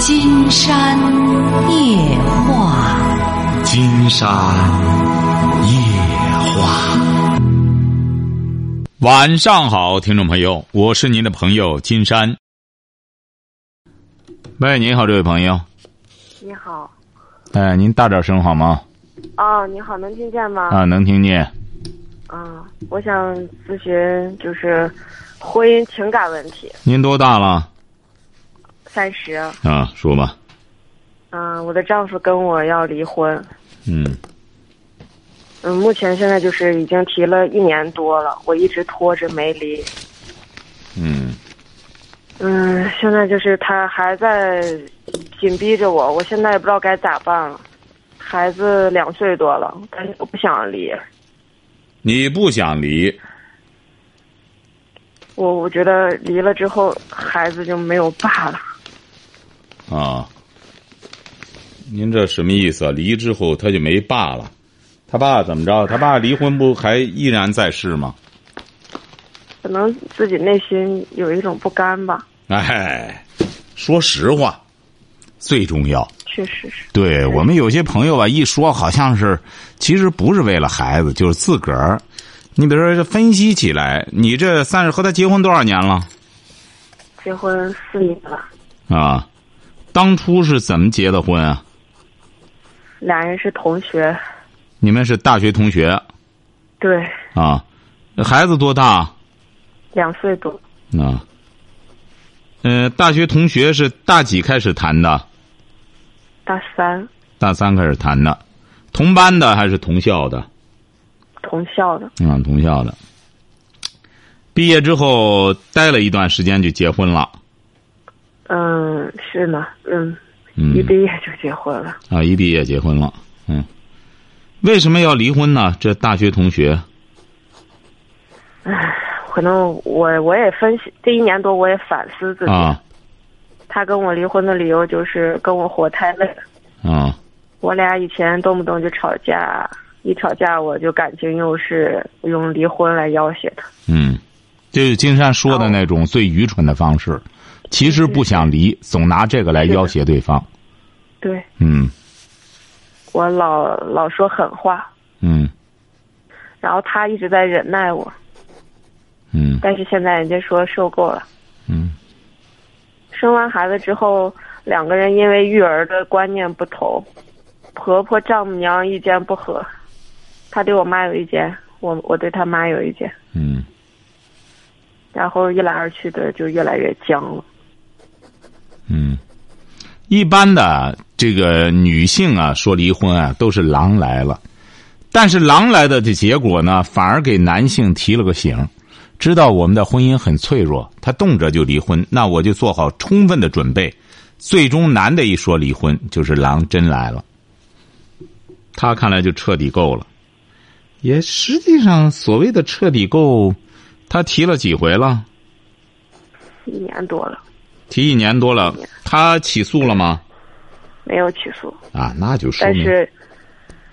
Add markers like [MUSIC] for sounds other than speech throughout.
金山夜话，金山夜话。晚上好，听众朋友，我是您的朋友金山。喂，您好，这位朋友。你好，哎，您大点声好吗？哦，你好，能听见吗？啊，能听见。啊，我想咨询就是婚姻情感问题。您多大了？三十。啊，说吧。嗯，我的丈夫跟我要离婚。嗯嗯，目前现在就是已经提了一年多了，我一直拖着没离。嗯嗯，现在就是他还在紧逼着我，我现在也不知道该咋办了。孩子两岁多了，但是我不想离。你不想离？我我觉得离了之后，孩子就没有爸了。啊？您这什么意思啊？离之后他就没爸了？他爸怎么着？他爸离婚不还依然在世吗？可能自己内心有一种不甘吧。哎，说实话，最重要。确实是。对我们有些朋友吧，一说好像是，其实不是为了孩子，就是自个儿。你比如说，这分析起来，你这算是和他结婚多少年了？结婚四年了，啊，当初是怎么结的婚啊？俩人是同学。你们是大学同学对，啊？孩子多大？两岁多。啊，呃，大学同学是大几开始谈的？大三，大三开始谈的，同班的还是同校的？同校的。啊，同校的。毕业之后待了一段时间就结婚了。嗯，是呢，嗯，嗯一毕业就结婚了。啊，一毕业结婚了。嗯，为什么要离婚呢？这大学同学唉，可能我我也分析这一年多，我也反思自己。啊他跟我离婚的理由就是跟我活太累了。啊我俩以前动不动就吵架，一吵架我就感情用事，用离婚来要挟他。嗯，就是金山说的那种最愚蠢的方式。其实不想离，总拿这个来要挟对方。对。嗯。我老老说狠话，嗯。然后他一直在忍耐我，嗯。但是现在人家说受够了。嗯。生完孩子之后，两个人因为育儿的观念不同，婆婆丈母娘意见不合，他对我妈有意见，我我对他妈有意见，嗯。然后一来二去的就越来越僵了。一般的这个女性啊，说离婚啊，都是狼来了。但是狼来的这结果呢，反而给男性提了个醒，知道我们的婚姻很脆弱，他动辄就离婚，那我就做好充分的准备。最终男的一说离婚，就是狼真来了。他看来就彻底够了。也实际上，所谓的彻底够，他提了几回了？一年多了，提一年多了，他起诉了吗？没有起诉，啊，那就说明但是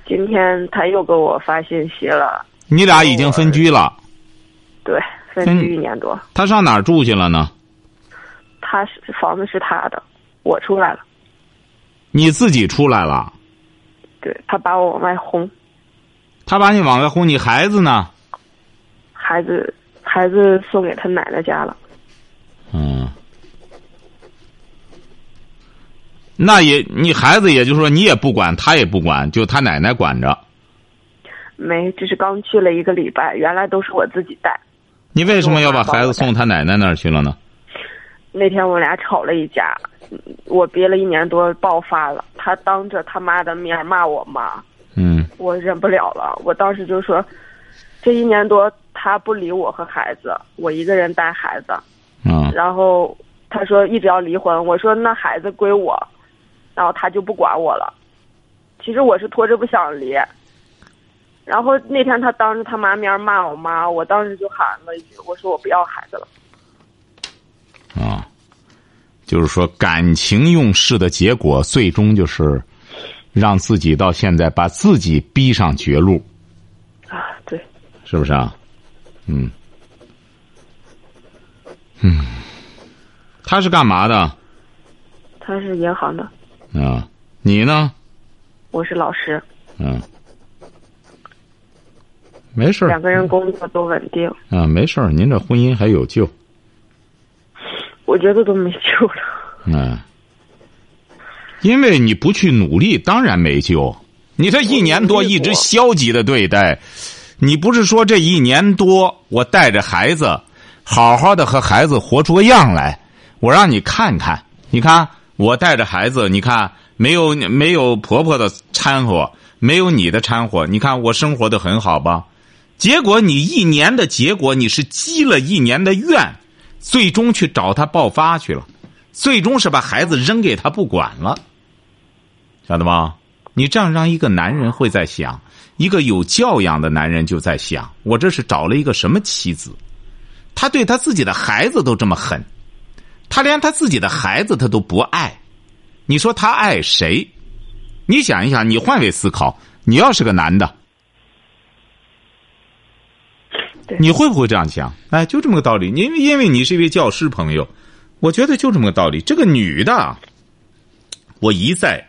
今天他又给我发信息了，你俩已经分居了。对，分嗯居一年多，他上哪儿住去了呢？他是房子是他的，我出来了，你自己出来了，对他把我往外轰，他把你往外轰，你孩子呢？孩子孩子送给他奶奶家了。嗯，那也你孩子，也就是说你也不管，他也不管，就他奶奶管着。没，这是刚去了一个礼拜，原来都是我自己带。你为什么要把孩子送他奶奶那儿去了呢？那天我俩吵了一架，嗯我憋了一年多爆发了，他当着他妈的面骂我妈，嗯我忍不了了，我当时就说，这一年多他不理我和孩子，我一个人带孩子，嗯然后他说一直要离婚，我说那孩子归我，然后他就不管我了。其实我是拖着不想离，然后那天他当着他妈面骂我妈，我当时就喊了一句，我说我不要孩子了。啊，就是说感情用事的结果，最终就是让自己到现在把自己逼上绝路，啊，对，是不是啊？嗯，嗯，他是干嘛的？他是银行的，啊，你呢？我是老师，嗯，没事儿两个人工作都稳定，啊，没事儿，您这婚姻还有救。我觉得都没救了。嗯，因为你不去努力，当然没救。你这一年多一直消极的对待，你不是说这一年多我带着孩子，好好的和孩子活出个样来，我让你看看，你看我带着孩子，你看没有没有婆婆的掺和，没有你的掺和，你看我生活的很好吧？结果你一年的结果，你是积了一年的怨，最终去找他爆发去了。最终是把孩子扔给他不管了，晓得吗？你这样让一个男人会在想，一个有教养的男人就在想：我这是找了一个什么妻子？他对他自己的孩子都这么狠，他连他自己的孩子他都不爱，你说他爱谁？你想一想，你换位思考，你要是个男的，你会不会这样想？哎，就这么个道理。因为因为你是一位教师朋友。我觉得就这么个道理。这个女的，我一再，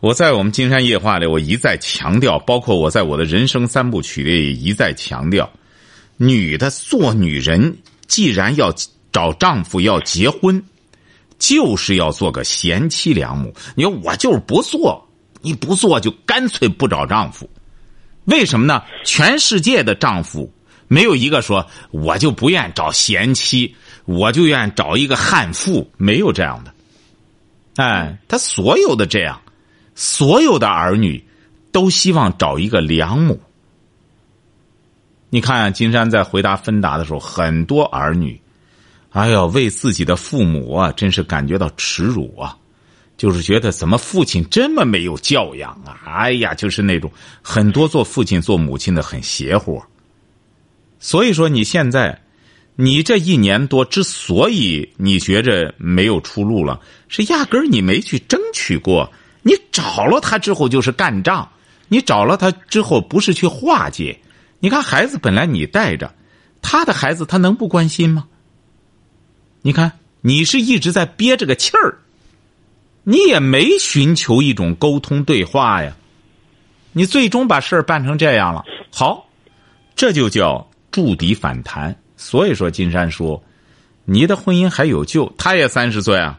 我在我们《金山夜话》里，我一再强调，包括我在我的人生三部曲里也一再强调，女的做女人，既然要找丈夫要结婚，就是要做个贤妻良母。你说我就是不做，你不做就干脆不找丈夫，为什么呢？全世界的丈夫没有一个说我就不愿找贤妻。我就愿找一个悍妇，没有这样的。哎，他所有的这样，所有的儿女都希望找一个良母。你看，金山在回答芬达的时候，很多儿女，哎呦，为自己的父母啊，真是感觉到耻辱啊，就是觉得怎么父亲这么没有教养啊？哎呀，就是那种很多做父亲做母亲的很邪乎。所以说，你现在。你这一年多之所以你觉着没有出路了，是压根儿你没去争取过。你找了他之后就是干仗，你找了他之后不是去化解。你看孩子本来你带着，他的孩子他能不关心吗？你看你是一直在憋着个气儿，你也没寻求一种沟通对话呀，你最终把事儿办成这样了。好，这就叫筑底反弹。所以说，金山说：“你的婚姻还有救。”他也三十岁啊。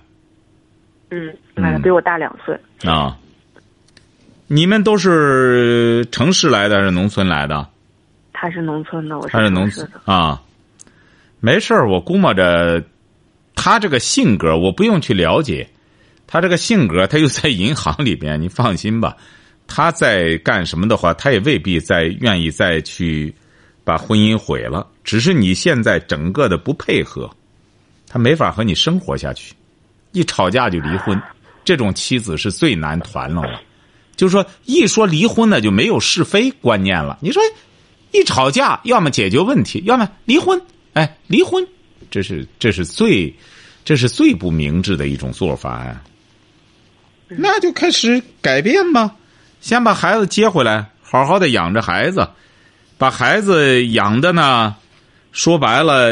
嗯，哎，比我大两岁。啊，你们都是城市来的还是农村来的？他是农村的，我是农村啊。没事儿，我估摸着他这个性格，我不用去了解他这个性格。他又在银行里边，你放心吧。他在干什么的话，他也未必再愿意再去。把婚姻毁了，只是你现在整个的不配合，他没法和你生活下去，一吵架就离婚，这种妻子是最难团拢了。就是说，一说离婚呢，就没有是非观念了。你说，一吵架，要么解决问题，要么离婚。哎，离婚，这是这是最，这是最不明智的一种做法呀。那就开始改变吧，先把孩子接回来，好好的养着孩子。把孩子养的呢，说白了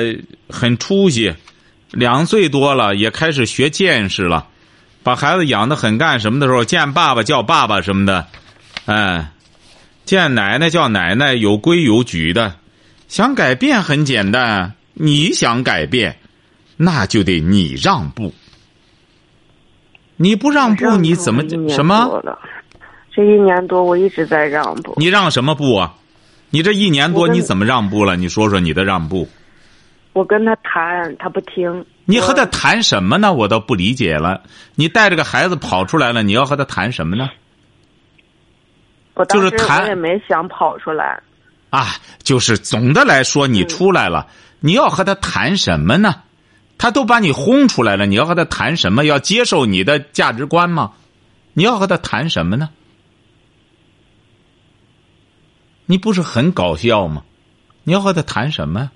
很出息，两岁多了也开始学见识了。把孩子养的很干什么的时候，见爸爸叫爸爸什么的，哎，见奶奶叫奶奶，有规有矩的。想改变很简单，你想改变，那就得你让步。你不让步，你怎么什么？这一年多，我一直在让步。你让什么步啊？你这一年多你怎么让步了？你说说你的让步。我跟他谈，他不听。你和他谈什么呢？我倒不理解了。你带着个孩子跑出来了，你要和他谈什么呢？我当时我也没想跑出来。啊，就是总的来说，你出来了，你要和他谈什么呢？他都把你轰出来了，你要和他谈什么？要接受你的价值观吗？你要和他谈什么呢？你不是很搞笑吗？你要和他谈什么？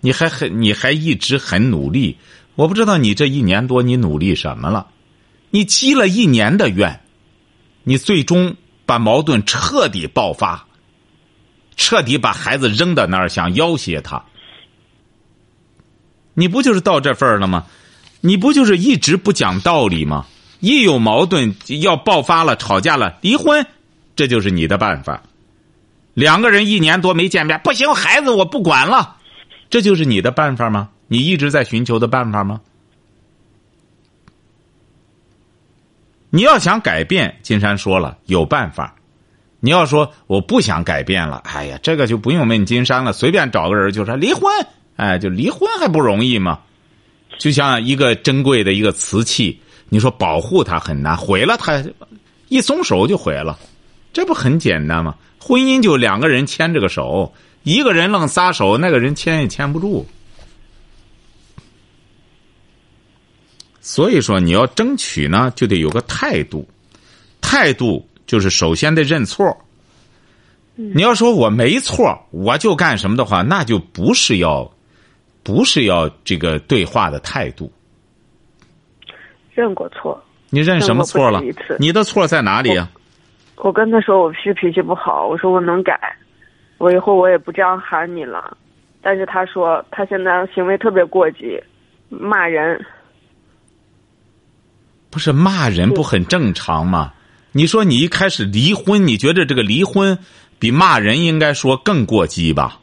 你还很，你还一直很努力。我不知道你这一年多你努力什么了？你积了一年的怨，你最终把矛盾彻底爆发，彻底把孩子扔到那儿，想要挟他。你不就是到这份儿了吗？你不就是一直不讲道理吗？一有矛盾要爆发了，吵架了，离婚，这就是你的办法。两个人一年多没见面，不行，孩子我不管了，这就是你的办法吗？你一直在寻求的办法吗？你要想改变，金山说了有办法。你要说我不想改变了，哎呀，这个就不用问金山了，随便找个人就说离婚，哎，就离婚还不容易吗？就像一个珍贵的一个瓷器，你说保护它很难，毁了它，一松手就毁了，这不很简单吗？婚姻就两个人牵着个手，一个人愣撒手，那个人牵也牵不住。所以说，你要争取呢，就得有个态度，态度就是首先得认错。你要说我没错，我就干什么的话，那就不是要，不是要这个对话的态度。认过错。你认什么错了？你的错在哪里啊？我跟他说我是脾气不好，我说我能改，我以后我也不这样喊你了。但是他说他现在行为特别过激，骂人。不是骂人不很正常吗？你说你一开始离婚，你觉得这个离婚比骂人应该说更过激吧？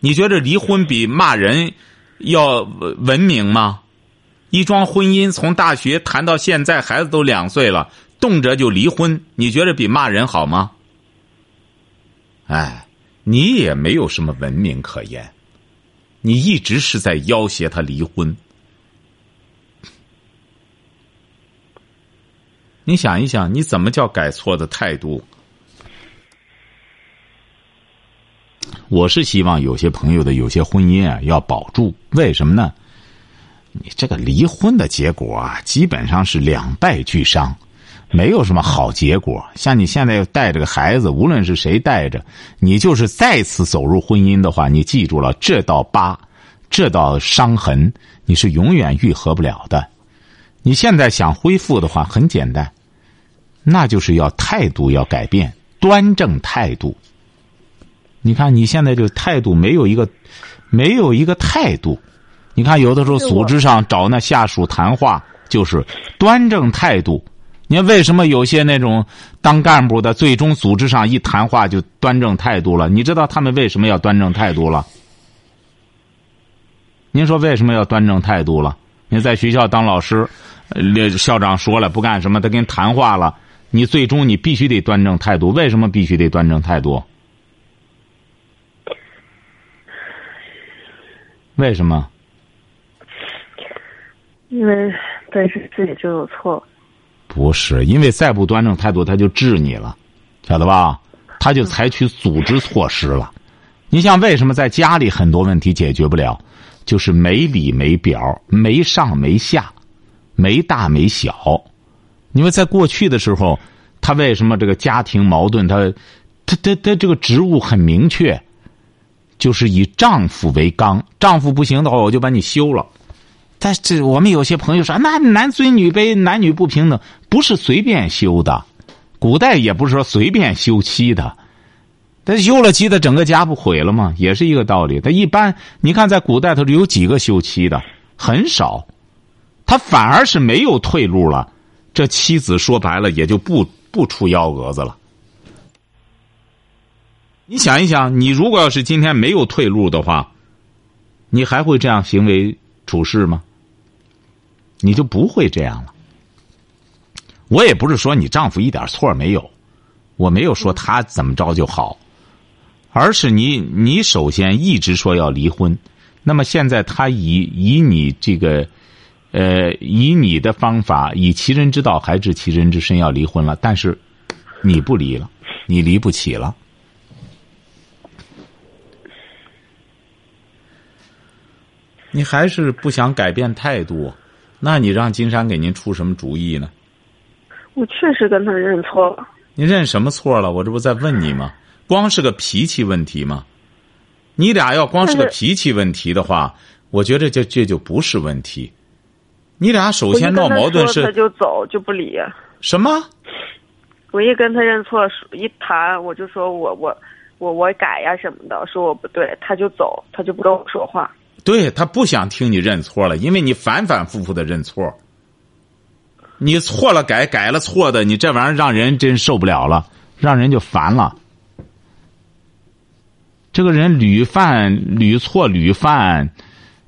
你觉得离婚比骂人要文明吗？一桩婚姻从大学谈到现在，孩子都两岁了，动辄就离婚，你觉得比骂人好吗？哎，你也没有什么文明可言，你一直是在要挟他离婚。你想一想，你怎么叫改错的态度？我是希望有些朋友的有些婚姻啊要保住，为什么呢？你这个离婚的结果啊，基本上是两败俱伤，没有什么好结果。像你现在又带着个孩子，无论是谁带着，你就是再次走入婚姻的话，你记住了，这道疤，这道伤痕，你是永远愈合不了的。你现在想恢复的话，很简单。那就是要态度要改变，端正态度。你看你现在就态度没有一个，没有一个态度。你看有的时候组织上找那下属谈话，就是端正态度。你为什么有些那种当干部的，最终组织上一谈话就端正态度了？你知道他们为什么要端正态度了？您说为什么要端正态度了？你在学校当老师，校长说了不干什么，他跟谈话了。你最终你必须得端正态度，为什么必须得端正态度？为什么？因为本身自己就有错。不是，因为再不端正态度，他就治你了，晓得吧？他就采取组织措施了。你像为什么在家里很多问题解决不了，就是没里没表，没上没下，没大没小。因为在过去的时候，他为什么这个家庭矛盾？他，他他他这个职务很明确，就是以丈夫为纲，丈夫不行的话，我就把你休了。但这我们有些朋友说，那男尊女卑，男女不平等，不是随便休的。古代也不是说随便休妻的，他休了妻，他整个家不毁了吗？也是一个道理。他一般你看，在古代他有几个休妻的，很少，他反而是没有退路了。这妻子说白了也就不不出幺蛾子了。你想一想，你如果要是今天没有退路的话，你还会这样行为处事吗？你就不会这样了。我也不是说你丈夫一点错没有，我没有说他怎么着就好，而是你你首先一直说要离婚，那么现在他以以你这个。呃，以你的方法，以其人之道还治其人之身，要离婚了。但是，你不离了，你离不起了。你还是不想改变态度，那你让金山给您出什么主意呢？我确实跟他认错了。你认什么错了？我这不在问你吗？光是个脾气问题吗？你俩要光是个脾气问题的话，我觉得这这就不是问题。你俩首先闹矛盾是他就走就不理。什么？我一跟他认错，一谈我就说我我我我改呀什么的，说我不对，他就走，他就不跟我说话。对他不想听你认错了，因为你反反复复的认错。你错了改，改了错的，你这玩意儿让人真受不了了，让人就烦了。这个人屡犯屡错屡犯，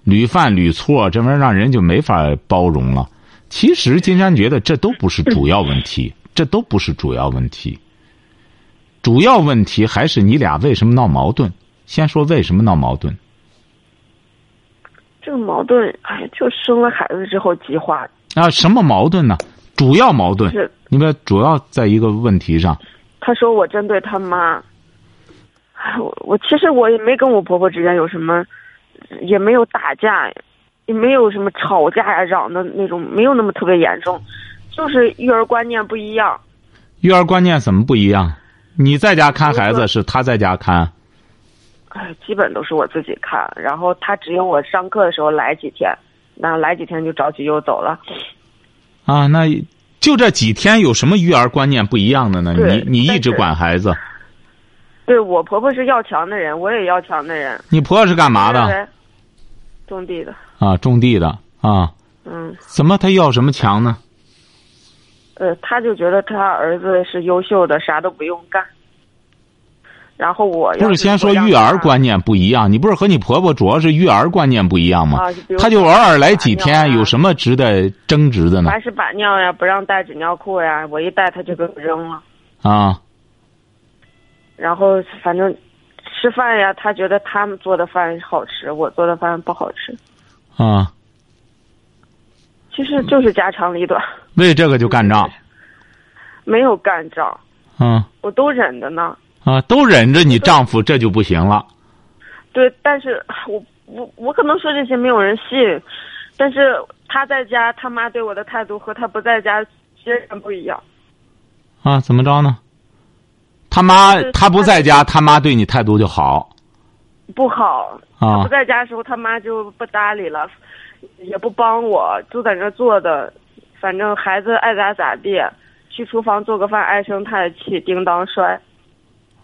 屡犯屡错，这玩意儿让人就没法包容了。其实金山觉得这都不是主要问题，[LAUGHS] 这都不是主要问题。主要问题还是你俩为什么闹矛盾？先说为什么闹矛盾？这个矛盾，哎，就生了孩子之后激化的。啊，什么矛盾呢？主要矛盾是，你们主要在一个问题上。他说我针对他妈，哎，我我其实我也没跟我婆婆之间有什么，也没有打架，也没有什么吵架呀、嚷的那种，没有那么特别严重，就是育儿观念不一样。育儿观念怎么不一样？你在家看孩子，是他在家看。哎，基本都是我自己看，然后他只有我上课的时候来几天，那来几天就着急又走了。啊，那就这几天有什么育儿观念不一样的呢？你你一直管孩子，对我婆婆是要强的人，我也要强的人。你婆婆是干嘛的？对？种地的，啊，种地的啊。嗯，怎么他要什么强呢？呃，他就觉得他儿子是优秀的，啥都不用干。然后我不是先说育儿观念不一样，你不是和你婆婆主要是育儿观念不一样吗？啊，他就偶尔来几天，有什么值得争执的呢？还是把尿呀，不让带纸尿裤呀，我一带他就给我扔了。啊，然后反正吃饭呀，他觉得他们做的饭好吃，我做的饭不好吃。啊，其实就是家长里短，为这个就干仗，没有干仗，啊我都忍着呢。啊，都忍着你丈夫，这就不行了。对，但是我我我可能说这些没有人信，但是他在家，他妈对我的态度和他不在家截然不一样。啊，怎么着呢？他妈他不在家，他妈对你态度就好不好，他啊不在家的时候，他妈就不搭理了，也不帮我，就在那坐的，反正孩子爱咋咋地，去厨房做个饭唉声叹气，叮当摔。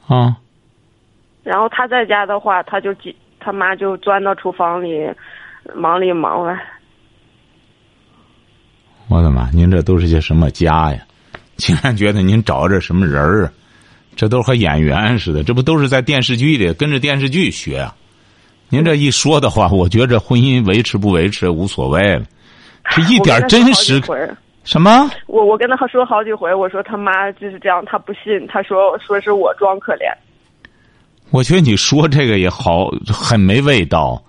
啊然后他在家的话，他就挤，他妈就钻到厨房里，忙里忙外。我的妈！您这都是些什么家呀？竟然觉得您找着什么人儿啊？这都和演员似的，这不都是在电视剧里跟着电视剧学啊？您这一说的话，我觉着这婚姻维持不维持无所谓了，这一点真实 [LAUGHS] 什么？我我跟他说好几回，我说他妈就是这样，他不信，他说说是我装可怜。我觉得你说这个也好，很没味道。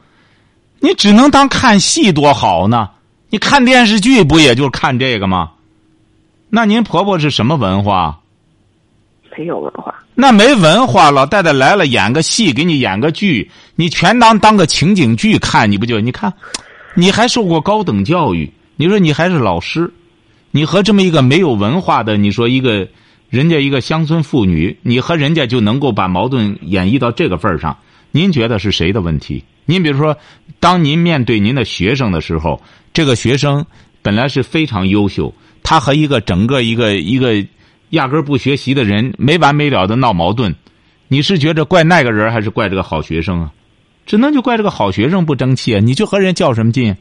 你只能当看戏多好呢？你看电视剧不也就看这个吗？那您婆婆是什么文化？没有文化，那没文化，老太太来了演个戏，给你演个剧，你全当当个情景剧看，你不就？你看，你还受过高等教育，你说你还是老师，你和这么一个没有文化的，你说一个人家一个乡村妇女，你和人家就能够把矛盾演绎到这个份儿上，您觉得是谁的问题？您比如说，当您面对您的学生的时候，这个学生本来是非常优秀，他和一个整个一个一个压根儿不学习的人没完没了的闹矛盾，你是觉着怪那个人还是怪这个好学生啊？只能就怪这个好学生不争气啊！你就和人较什么劲？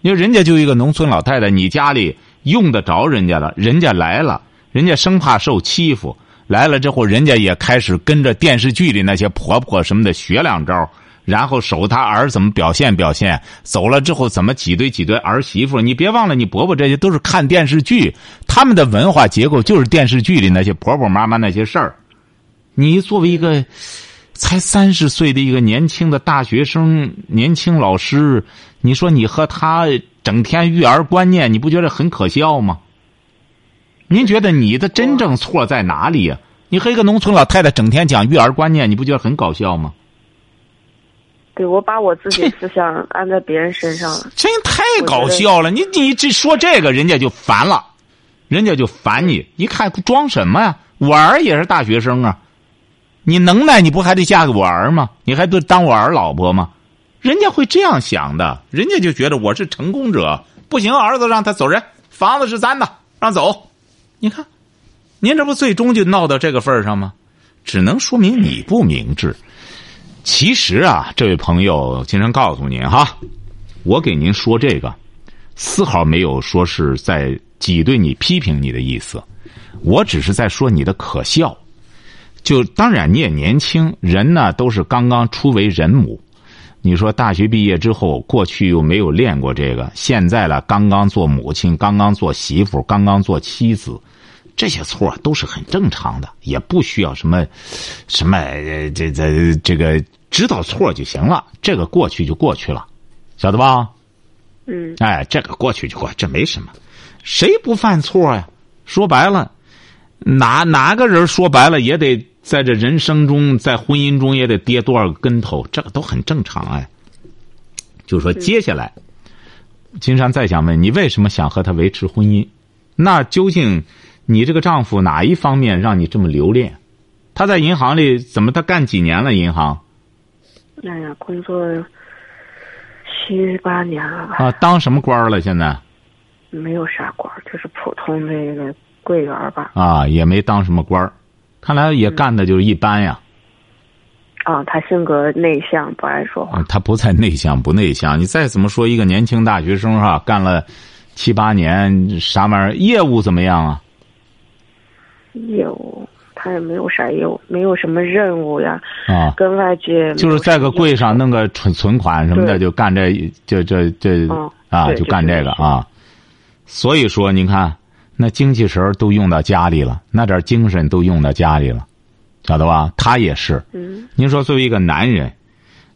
因为人家就一个农村老太太，你家里用得着人家了，人家来了，人家生怕受欺负，来了之后，人家也开始跟着电视剧里那些婆婆什么的学两招，然后守她儿怎么表现表现，走了之后怎么挤兑挤兑儿媳妇。你别忘了，你伯伯这些都是看电视剧，他们的文化结构就是电视剧里那些婆婆妈妈那些事儿。你作为一个才三十岁的一个年轻的大学生、年轻老师，你说你和他整天育儿观念，你不觉得很可笑吗？您觉得你的真正错在哪里呀、你和一个农村老太太整天讲育儿观念，你不觉得很搞笑吗？对我把我自己思想安在别人身上了。真太搞笑了！你你这说这个，人家就烦了，人家就烦你。一看装什么呀？我儿也是大学生啊，你能耐你不还得嫁给我儿吗？你还得当我儿老婆吗？人家会这样想的，人家就觉得我是成功者，不行，儿子让他走人，房子是咱的，让走。你看，您这不最终就闹到这个份儿上吗？只能说明你不明智。其实啊，这位朋友，经常告诉您哈，我给您说这个，丝毫没有说是在挤兑你、批评你的意思，我只是在说你的可笑。就当然你也年轻，人呢都是刚刚初为人母。你说大学毕业之后，过去又没有练过这个，现在了刚刚做母亲，刚刚做媳妇，刚刚做妻子，这些错都是很正常的，也不需要什么什么这这这个知道错就行了，这个过去就过去了，晓得吧？嗯，哎，这个过去就过，这没什么，谁不犯错呀？说白了，哪哪个人说白了也得。在这人生中，在婚姻中也得跌多少个跟头，这个都很正常哎。就说接下来，金山再想问你，为什么想和他维持婚姻？那究竟你这个丈夫哪一方面让你这么留恋？他在银行里怎么？他干几年了？银行？哎呀，工作七八年了吧？啊，当什么官了？现在？没有啥官，就是普通的一个柜员吧。啊，也没当什么官看来也干的就是一般呀。啊，他性格内向，不爱说话。他不在内向不内向，你再怎么说一个年轻大学生哈，干了七八年啥玩意儿，业务怎么样啊？业务他也没有啥业务，没有什么任务呀。啊。跟外界。就是在个柜上弄个存存款什么的，就干这这这这啊，就干这个啊。所以说，您看。那精气神都用到家里了，那点精神都用到家里了，晓得吧？他也是。嗯。您说作为一个男人，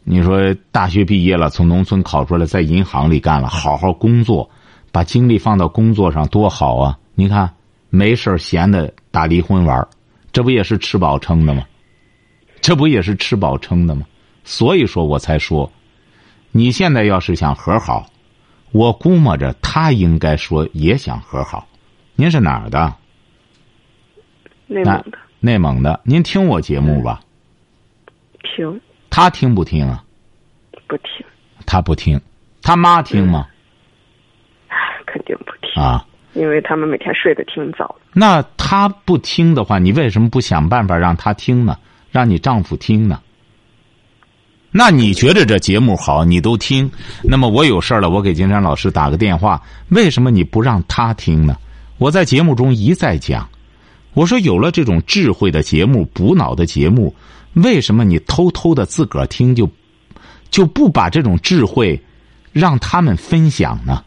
你说大学毕业了，从农村考出来，在银行里干了，好好工作，把精力放到工作上多好啊！你看，没事闲的打离婚玩这不也是吃饱撑的吗？这不也是吃饱撑的吗？所以说我才说，你现在要是想和好，我估摸着他应该说也想和好。您是哪儿的？内蒙的。内蒙的，您听我节目吧。听。他听不听啊？不听。他不听，他妈听吗？肯定不听啊！因为他们每天睡得挺早。那他不听的话，你为什么不想办法让他听呢？让你丈夫听呢？那你觉得这节目好，你都听。那么我有事了，我给金山老师打个电话，为什么你不让他听呢？我在节目中一再讲，我说有了这种智慧的节目、补脑的节目，为什么你偷偷的自个儿听就就不把这种智慧让他们分享呢？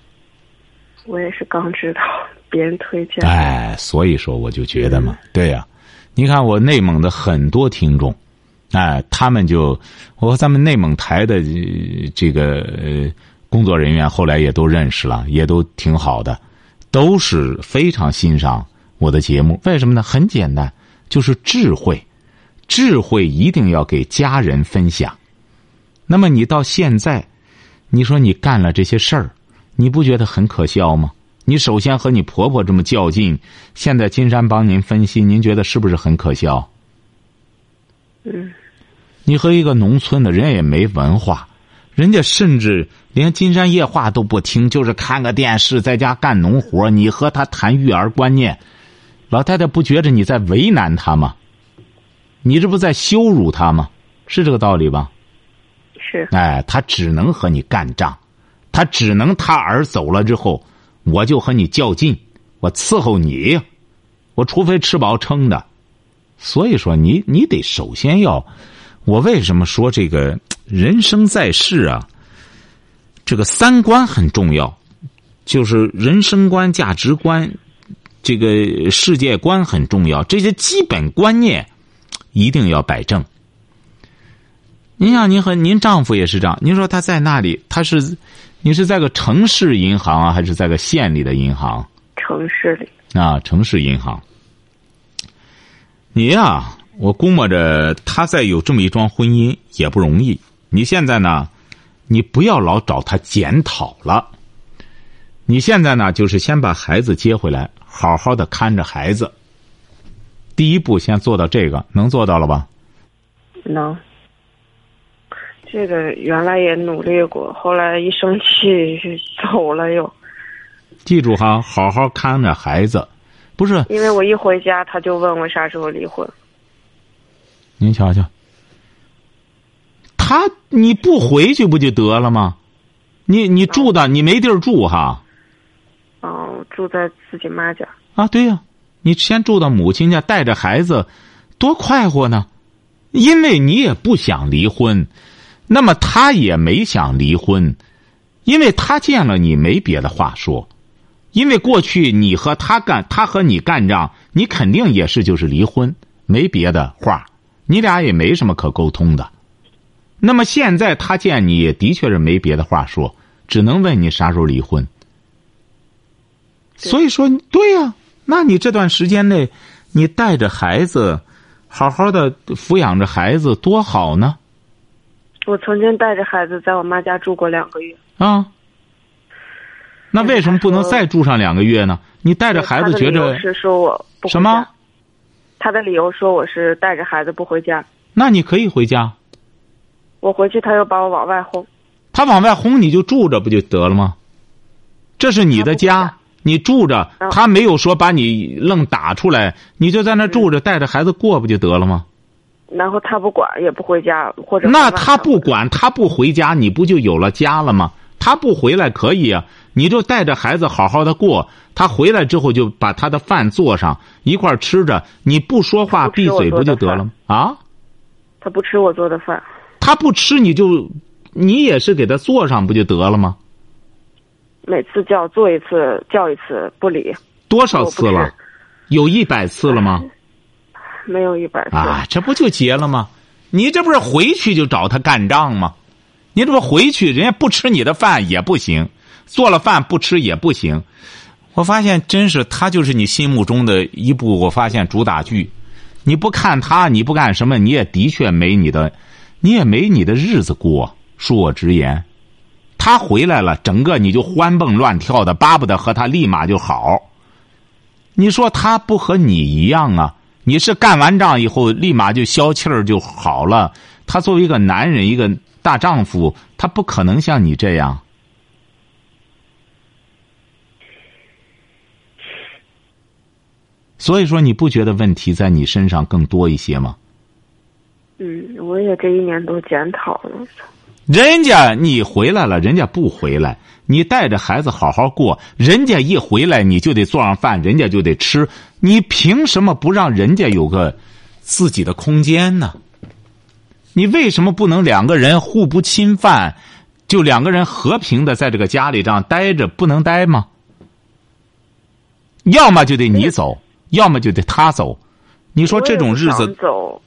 我也是刚知道，别人推荐。哎，所以说我就觉得嘛，对呀，你看我内蒙的很多听众，哎，他们就我和咱们内蒙台的这个工作人员后来也都认识了，也都挺好的。都是非常欣赏我的节目，为什么呢？很简单，就是智慧，智慧一定要给家人分享。那么你到现在，你说你干了这些事儿，你不觉得很可笑吗？你首先和你婆婆这么较劲，现在金山帮您分析，您觉得是不是很可笑？嗯。你和一个农村的人也没文化。人家甚至连金山夜话都不听，就是看个电视，在家干农活。你和他谈育儿观念，老太太不觉着你在为难他吗？你这不在羞辱他吗？是这个道理吧？是。哎，他只能和你干仗，他只能他儿走了之后，我就和你较劲，我伺候你，我除非吃饱撑的。所以说，你你得首先要，我为什么说这个？人生在世啊，这个三观很重要，就是人生观、价值观、这个世界观很重要。这些基本观念一定要摆正。您像您和您丈夫也是这样，您说他在那里，他是你是在个城市银行啊，还是在个县里的银行？城市里啊，城市银行。你呀，我估摸着他再有这么一桩婚姻也不容易。你现在呢？你不要老找他检讨了。你现在呢，就是先把孩子接回来，好好的看着孩子。第一步，先做到这个，能做到了吧？能。这个原来也努力过，后来一生气就走了又。记住哈，好好看着孩子，不是？因为我一回家，他就问我啥时候离婚。您瞧瞧。他你不回去不就得了吗？你你住的你没地儿住哈？哦，住在自己妈家。啊，对呀、你先住到母亲家，带着孩子，多快活呢！因为你也不想离婚，那么他也没想离婚，因为他见了你没别的话说，因为过去你和他干，他和你干仗，你肯定也是就是离婚，没别的话，你俩也没什么可沟通的。那么现在他见你也的确是没别的话说，只能问你啥时候离婚。所以说，对呀、那你这段时间内，你带着孩子，好好的抚养着孩子，多好呢！我曾经带着孩子在我妈家住过两个月。啊，那为什么不能再住上两个月呢？你带着孩子觉着是说我不什么？他的理由说我是带着孩子不回家，那你可以回家，我回去他又把我往外轰。他往外轰你就住着不就得了吗？这是你的家，你住着，嗯他没有说把你愣打出来，你就在那住着，带着孩子过不就得了吗？然后他不管也不回家，或者那他不管，他不回家，你不就有了家了吗？他不回来可以啊，你就带着孩子好好的过。他回来之后就把他的饭做上，一块儿吃着，你不说话闭嘴不就得了吗？啊，他不吃我做的饭，他不吃你就，你也是给他做上不就得了吗？每次叫做一次叫一次不理，多少次了？有一百次了吗？没有一百次。啊，这不就结了吗？你这不是回去就找他干仗吗？你这不回去，人家不吃你的饭也不行，做了饭不吃也不行。我发现真是他就是你心目中的一部，我发现主打剧。你不看他，你不干什么，你也的确没你的，你也没你的日子过。恕我直言，他回来了，整个你就欢蹦乱跳的，巴不得和他立马就好。你说他不和你一样啊？你是干完仗以后立马就消气儿就好了。他作为一个男人，一个大丈夫，他不可能像你这样。所以说，你不觉得问题在你身上更多一些吗？嗯，我也这一年都检讨了。人家你回来了，人家不回来，你带着孩子好好过。人家一回来，你就得做上饭，人家就得吃。你凭什么不让人家有个自己的空间呢？你为什么不能两个人互不侵犯，就两个人和平的在这个家里这样待着，不能待吗？要么就得你走，要么就得他走。你说这种日子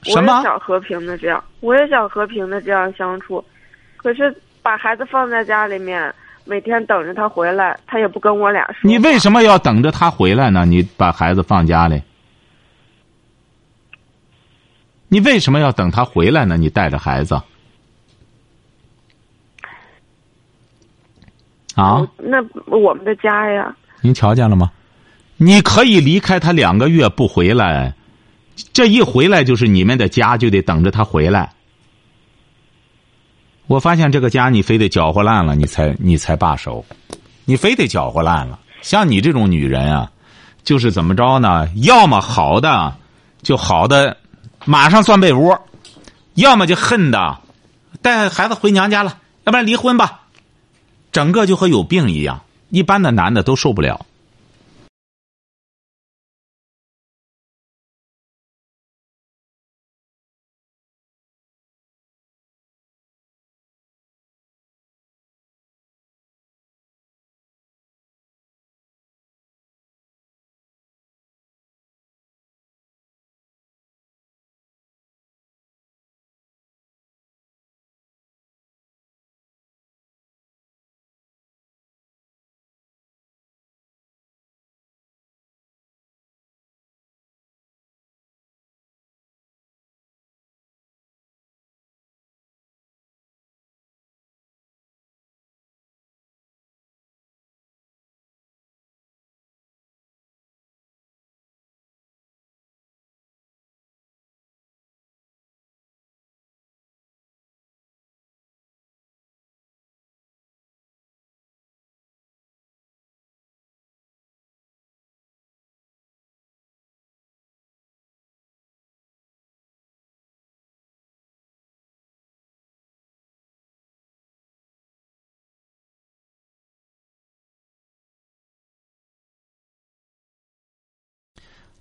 什么我也想和平的这样，我也想和平的这样相处，可是把孩子放在家里面，每天等着他回来，他也不跟我俩说。你为什么要等着他回来呢？你把孩子放家里，你为什么要等他回来呢？你带着孩子，啊？那我们的家呀，您瞧见了吗？你可以离开他两个月不回来，这一回来就是你们的家，就得等着他回来。我发现这个家你非得搅和烂了，你才你才罢手，你非得搅和烂了。像你这种女人啊，就是怎么着呢？要么好的就好的，马上钻被窝；要么就恨的，带孩子回娘家了，要不然离婚吧。整个就和有病一样，一般的男的都受不了。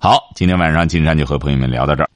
好，今天晚上金山就和朋友们聊到这儿。